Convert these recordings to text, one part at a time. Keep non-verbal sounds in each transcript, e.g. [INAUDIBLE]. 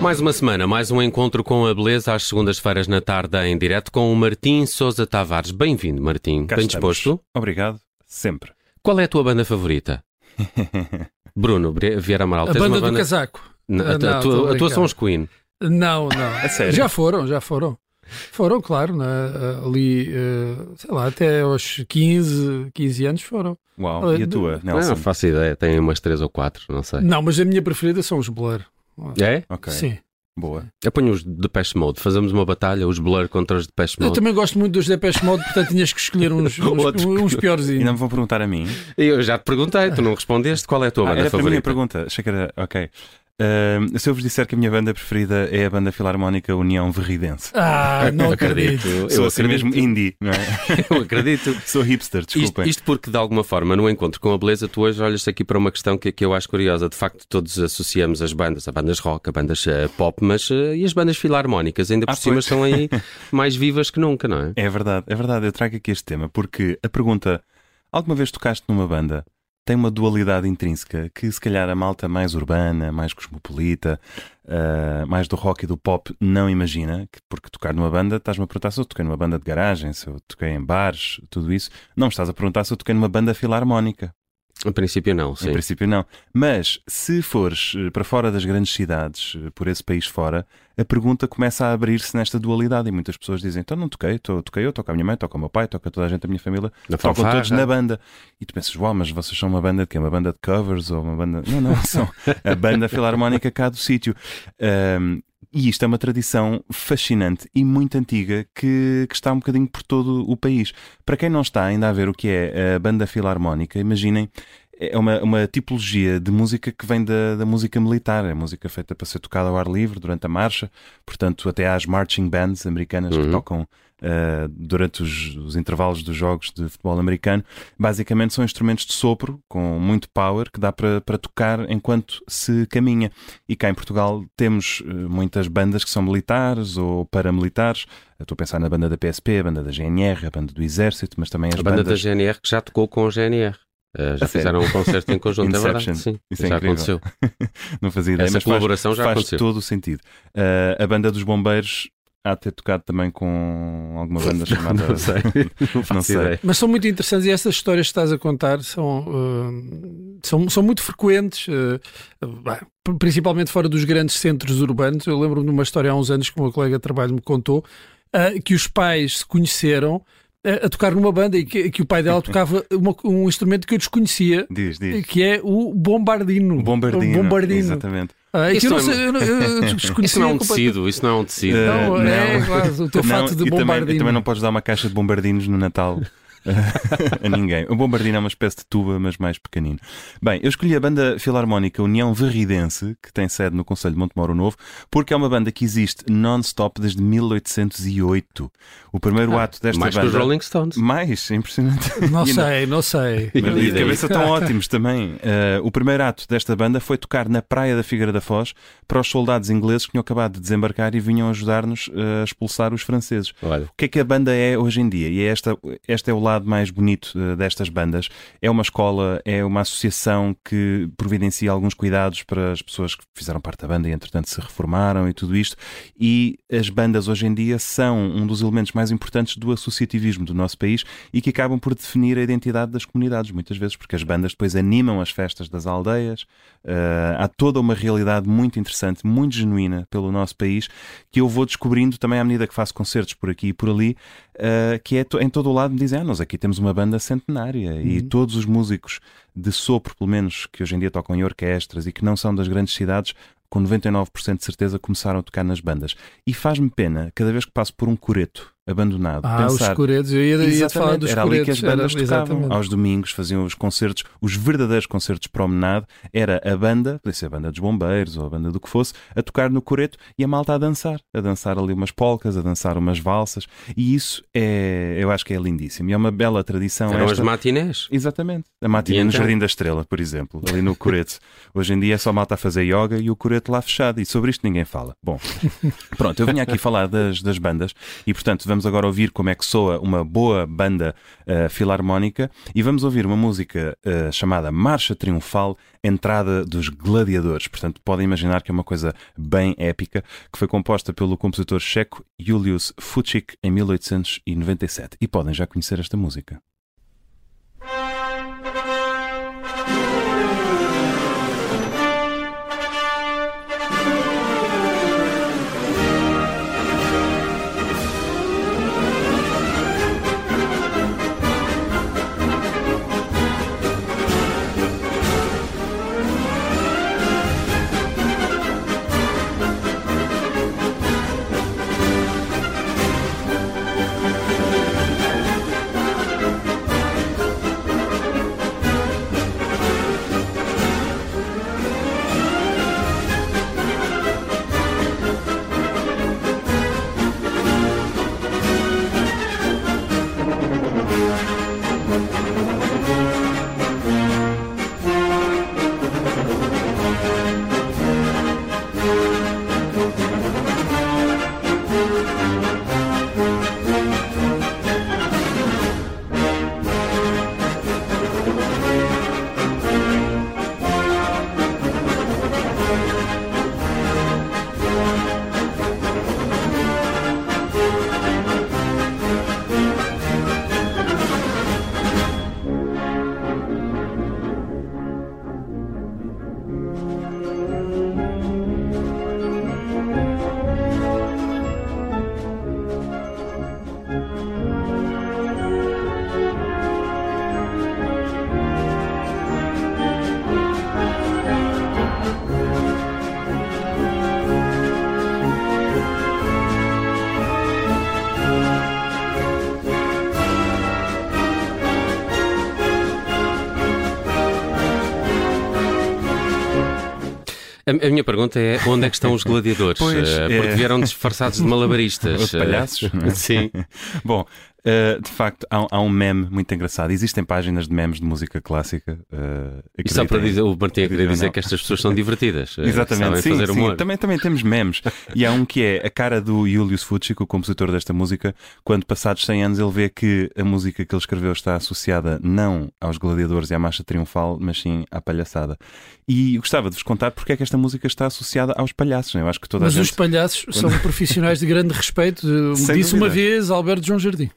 Mais uma semana, mais um encontro com a beleza às segundas-feiras na tarde em direto com o Martim Sousa Tavares. Bem-vindo, Martim. Cá Bem estamos. disposto? Obrigado, sempre. Qual é a tua banda favorita? [LAUGHS] Bruno Vieira Amaral. A tens banda uma do casaco. Não, a, Ah, não, a tua, a a tua são os Queen. Não, não. [LAUGHS] A sério? Já foram, já foram. Foram, claro, né? ali, eh, sei lá, até aos 15, 15 anos foram. Uau, e a tua, Nelson? Não faço ideia, tem umas três ou quatro, não sei. Não, mas a minha preferida são os Blur. É? Ok, Sim. boa. Eu ponho os Depeche Mode, fazemos uma batalha, os Blur contra os Depeche Eu Mode. também gosto muito dos Depeche Mode, portanto tinhas que escolher uns, [LAUGHS] uns, uns piores. Ainda me vão perguntar a mim? Eu já te perguntei, tu não respondeste qual é a tua Ah, banda era para mim a favorita. pergunta. Achei que era. Ok. Ahm, se eu vos disser que a minha banda preferida é a banda filarmónica União Verridense. Ah, não acredito. Eu Sou assim acredito. mesmo indie, não é? [LAUGHS] Eu acredito. Sou hipster, Isto, desculpem. isto porque, de alguma forma, no encontro com a beleza, tu hoje olhas aqui para uma questão que, que eu acho curiosa. De facto, todos associamos as bandas, a bandas rock, a bandas eh, pop, mas eh, e as bandas filarmónicas, ainda por Ah, cima, pois. estão aí [LAUGHS] mais vivas que nunca, não é? É verdade, é verdade. Eu trago aqui este tema porque a pergunta: alguma vez tocaste numa banda? Tem uma dualidade intrínseca que, se calhar, a malta mais urbana, mais cosmopolita, ah, mais do rock e do pop não imagina. Que, porque tocar numa banda, estás-me a perguntar se eu toquei numa banda de garagem, se eu toquei em bares, tudo isso. Não estás a perguntar se eu toquei numa banda filarmónica. Em princípio, não, Em sim. princípio, não. Mas se fores eh, para fora das grandes cidades, eh, por esse país fora, a pergunta começa a abrir-se nesta dualidade e muitas pessoas dizem: então não toquei, toquei eu, toco a minha mãe, toca o meu pai, toca toda a gente da minha família, Na tocam fanfarra. todos na banda. E tu pensas: uau, mas vocês são uma banda de quê? Uma banda de covers ou uma banda. Não, não, [LAUGHS] são a banda filarmónica cá do sítio. Ahm, e isto é uma tradição fascinante e muito antiga que, que está um bocadinho por todo o país. Para quem não está ainda a ver o que é a banda filarmónica, imaginem, é uma, uma tipologia de música que vem da, da música militar. É música feita para ser tocada ao ar livre durante a marcha. Portanto, até as marching bands americanas Uhum. que tocam ah, durante os, os intervalos dos jogos de futebol americano. Basicamente são instrumentos de sopro com muito power que dá para, para tocar enquanto se caminha. E cá em Portugal temos eh, muitas bandas que são militares ou paramilitares. Eu Estou a pensar na banda da PSP, a banda da GNR, a banda do Exército, mas também as A banda da bandas. GNR que já tocou com o GNR. Eh, já A sério? fizeram um concerto em conjunto, é [LAUGHS] verdade. Sim, Isso é já incrível. aconteceu. [LAUGHS] Não fazia ideia, Essa mas faz, colaboração já faz aconteceu. todo o sentido. Ah, a banda dos Bombeiros há de ter tocado também com alguma banda [LAUGHS] chamada. Não sei. [LAUGHS] Não sei. ideia. Mas são muito interessantes e essas histórias que estás a contar são, eh, são, são muito frequentes, bah, principalmente fora dos grandes centros urbanos. Eu lembro-me de uma história há uns anos que o meu colega de trabalho me contou, eh, que os pais se conheceram a tocar numa banda e que, que o pai dela tocava uma- um instrumento que eu desconhecia, Diz, diz. que é o bombardino. O bombardino. O bombardino. Exatamente. Ah, que Isso eu não é- eu, eu, [LAUGHS] eu Isso não é um tecido, isso não é um tecido. Eh, Não, é Não. quase o teu Não, fato de e também, bombardino. e também não podes dar uma caixa de bombardinos no Natal [LAUGHS] a ninguém. O bombardino é uma espécie de tuba, mas mais pequenino. Bem, eu escolhi a banda filarmónica União Verridense, que tem sede no Conselho de Montemoro Novo, porque é uma banda que existe non-stop desde 1808. O primeiro Ah, ato desta Mais que banda. os Rolling Stones. Mais, é impressionante. [LAUGHS] Não E sei, não sei. [LAUGHS] Mas E de cabeça estão ótimos também. Uh, o primeiro ato desta banda foi tocar na praia da Figueira da Foz para os soldados ingleses que tinham acabado de desembarcar e vinham ajudar-nos uh, a expulsar os franceses. Olha, O que é que a banda é hoje em dia? E é esta, este é o lado mais bonito uh, destas bandas. É uma escola, é uma associação que providencia alguns cuidados para as pessoas que fizeram parte da banda e entretanto se reformaram e tudo isto. E as bandas hoje em dia são um dos elementos mais importantes do associativismo do nosso país e que acabam por definir a identidade das comunidades, muitas vezes, porque as bandas depois animam as festas das aldeias. Uh, há toda uma realidade muito interessante, muito genuína pelo nosso país, que eu vou descobrindo também à medida que faço concertos por aqui e por ali, uh, que é em todo o lado me dizem, ah, nós aqui temos uma banda centenária e todos os músicos de sopro, pelo menos, que hoje em dia tocam em orquestras e que não são das grandes cidades, com 99% de certeza começaram a tocar nas bandas. E faz-me pena, cada vez que passo por um coreto abandonado, Ah, pensar... os coretos. Eu ia, ia te falar Exatamente, dos era ali que as bandas era- tocavam. exatamente. Aos domingos faziam os concertos, os verdadeiros concertos de promenade. Era a banda, podia ser a banda dos bombeiros ou a banda do que fosse, a tocar no coreto e a malta a dançar. A dançar ali umas polcas, a dançar umas valsas. E isso é, eu acho que é lindíssimo. E é uma bela tradição. eram as esta. matinés. Exatamente. A matinha E no então? Jardim da Estrela, por exemplo, ali no Coreto. [LAUGHS] Hoje em dia é só malta a fazer yoga e o Coreto lá fechado. E sobre isto ninguém fala. Bom, pronto, eu vinha aqui falar das, das bandas e, portanto, vamos vamos agora ouvir como é que soa uma boa banda uh, filarmónica e vamos ouvir uma música uh, chamada Marcha Triunfal, Entrada dos Gladiadores. Portanto, podem imaginar que é uma coisa bem épica, que foi composta pelo compositor checo Julius Fučík em 1897. E podem já conhecer esta música. A, a, minha pergunta é onde é que estão os gladiadores? Pois, uh, porque é... vieram disfarçados de [LAUGHS] malabaristas. Os palhaços? Sim. Bom, Uh, de facto, há, há, um meme muito engraçado. Existem páginas de memes de música clássica. Uh, e só para dizer, o Martim queria dizer que estas pessoas são divertidas. Exatamente, sim, sim. Também, também temos memes. e há um que é a cara do Julius Fuchik, o compositor desta música, quando passados 100 anos ele vê que a música que ele escreveu está associada não aos gladiadores e à marcha triunfal, mas sim à palhaçada. E gostava de vos contar porque é que esta música está associada aos palhaços. Eu acho que toda mas gente... os palhaços quando... são [LAUGHS] profissionais de grande respeito. Sem Disse dúvida. uma vez Alberto João Jardim.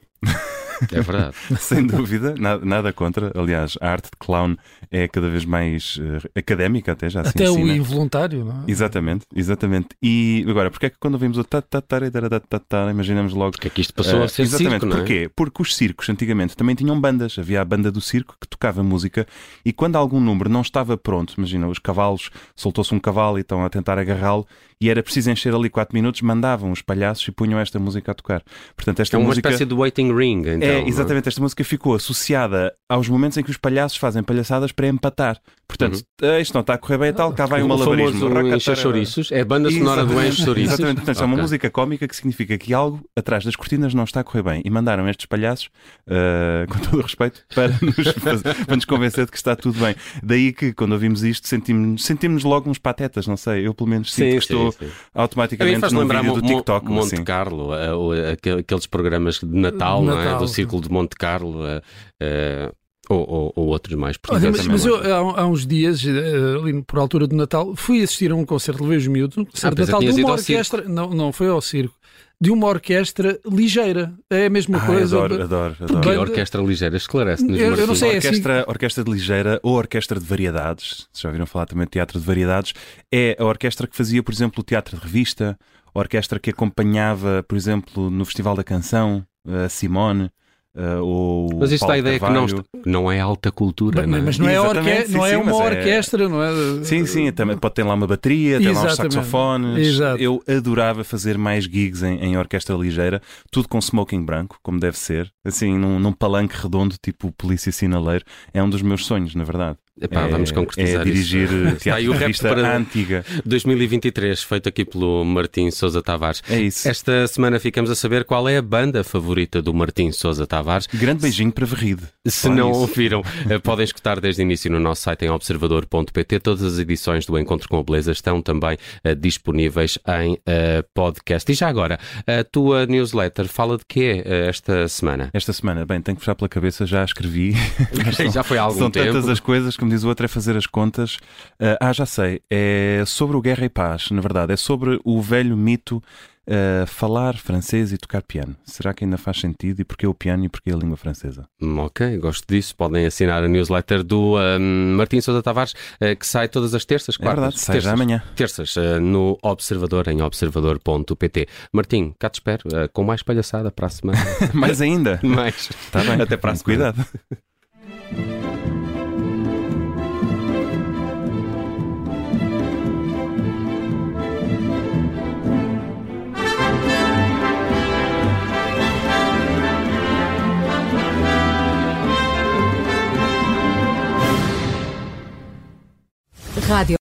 É verdade. [LAUGHS] Sem dúvida, nada, nada, contra. Aliás, a arte de clown é cada vez mais uh, académica, até já Até o involuntário, não é? Exatamente, exatamente. E agora, porque é que quando ouvimos o ta ta ta ta ta imaginamos logo. Porque é que isto passou uh, a ser Exatamente, circo, não é? porquê? Porque os circos antigamente também tinham bandas. Havia a banda do circo que tocava música e quando algum número não estava pronto, imagina, os cavalos, soltou-se um cavalo e estão a tentar agarrá-lo e era preciso encher ali 4 minutos, mandavam os palhaços e punham esta música a tocar. Portanto, esta é uma música... espécie de waiting ring, então. É, exatamente. Esta música ficou associada aos momentos em que os palhaços fazem palhaçadas para empatar. Portanto, uhum. isto não está a correr bem e tal, cá vai um malabarismo. O chouriços, é a banda sonora do Enche Chouriços. Exatamente, portanto, okay. é uma música cómica que significa que algo atrás das cortinas não está a correr bem. E mandaram estes palhaços, uh, com todo o respeito, para nos, [LAUGHS] fazer, para nos convencer de que está tudo bem. Daí que, quando ouvimos isto, sentimos, sentimos logo uns patetas, não sei. Eu, pelo menos, sinto sim, que estou sim. automaticamente no vídeo do TikTok. Monte assim. Carlo, uh, aqueles programas de Natal, Natal. Não é? do Círculo de Monte Carlo. Uh, ou, ou, ou, outros mais Olha, mas, mas eu há, há, uns dias, eh, ali por altura do Natal, fui assistir a um concerto, levei os miúdos, um concerto ah, de Natal de uma orquestra. Não, não foi ao circo. De uma orquestra ligeira. É a mesma Ai, coisa. Adoro, adoro, adoro. Que orquestra ligeira? Esclarece-nos. Eu, eu, não sei. Orquestra, é assim... orquestra de ligeira ou orquestra de variedades. Já ouviram falar também de teatro de variedades? É a orquestra que fazia, por exemplo, o teatro de revista, a orquestra que acompanhava, por exemplo, no Festival da Canção, a Simone. Uh, ou mas isto dá a ideia Carvalho. que não, não é alta cultura, mas, não é? Mas não é, orque... não é uma é... orquestra, não é? Sim, sim, também pode ter lá uma bateria, ter lá uns saxofones. Exato. Eu adorava fazer mais gigs em, em, orquestra ligeira, tudo com smoking branco, como deve ser, assim, num, num palanque redondo, tipo polícia sinaleiro. É um dos meus sonhos, na verdade. Epá, é, vamos concretizar é dirigir [LAUGHS] isso. teatro de revista para antiga. 2023, feito aqui pelo Martim Sousa Tavares. É isso. Esta semana ficamos a saber qual é a banda favorita do Martim Sousa Tavares. Grande beijinho para Verride. Se Olha não isso. ouviram, eh, podem escutar desde o início no nosso site em observador.pt. Todas as edições do Encontro com a Beleza estão também eh, disponíveis em eh, podcast. E já agora, a tua newsletter fala de quê eh, esta semana? Esta semana, bem, tenho que puxar pela cabeça, já escrevi. [LAUGHS] São- já foi há algum São tempo. tantas as coisas, como diz o outro, é fazer as contas. Ah, já sei. É sobre o Guerra e Paz, na verdade. É sobre o velho mito ah, falar francês e tocar piano. Será que ainda faz sentido? E porquê o piano e porquê a língua francesa? Hum, Ok, gosto disso. Podem assinar a newsletter do ahm, Martim Sousa Tavares, eh, que sai todas as terças, É quartas, verdade, sai terças. amanhã. Terças, eh, no Observador, em observador.pt. Martim, cá te espero, com mais palhaçada para a semana. [LAUGHS] Mais ainda. [LAUGHS] mais. Está bem. Até para a semana. Cuidado. [LAUGHS] Radio.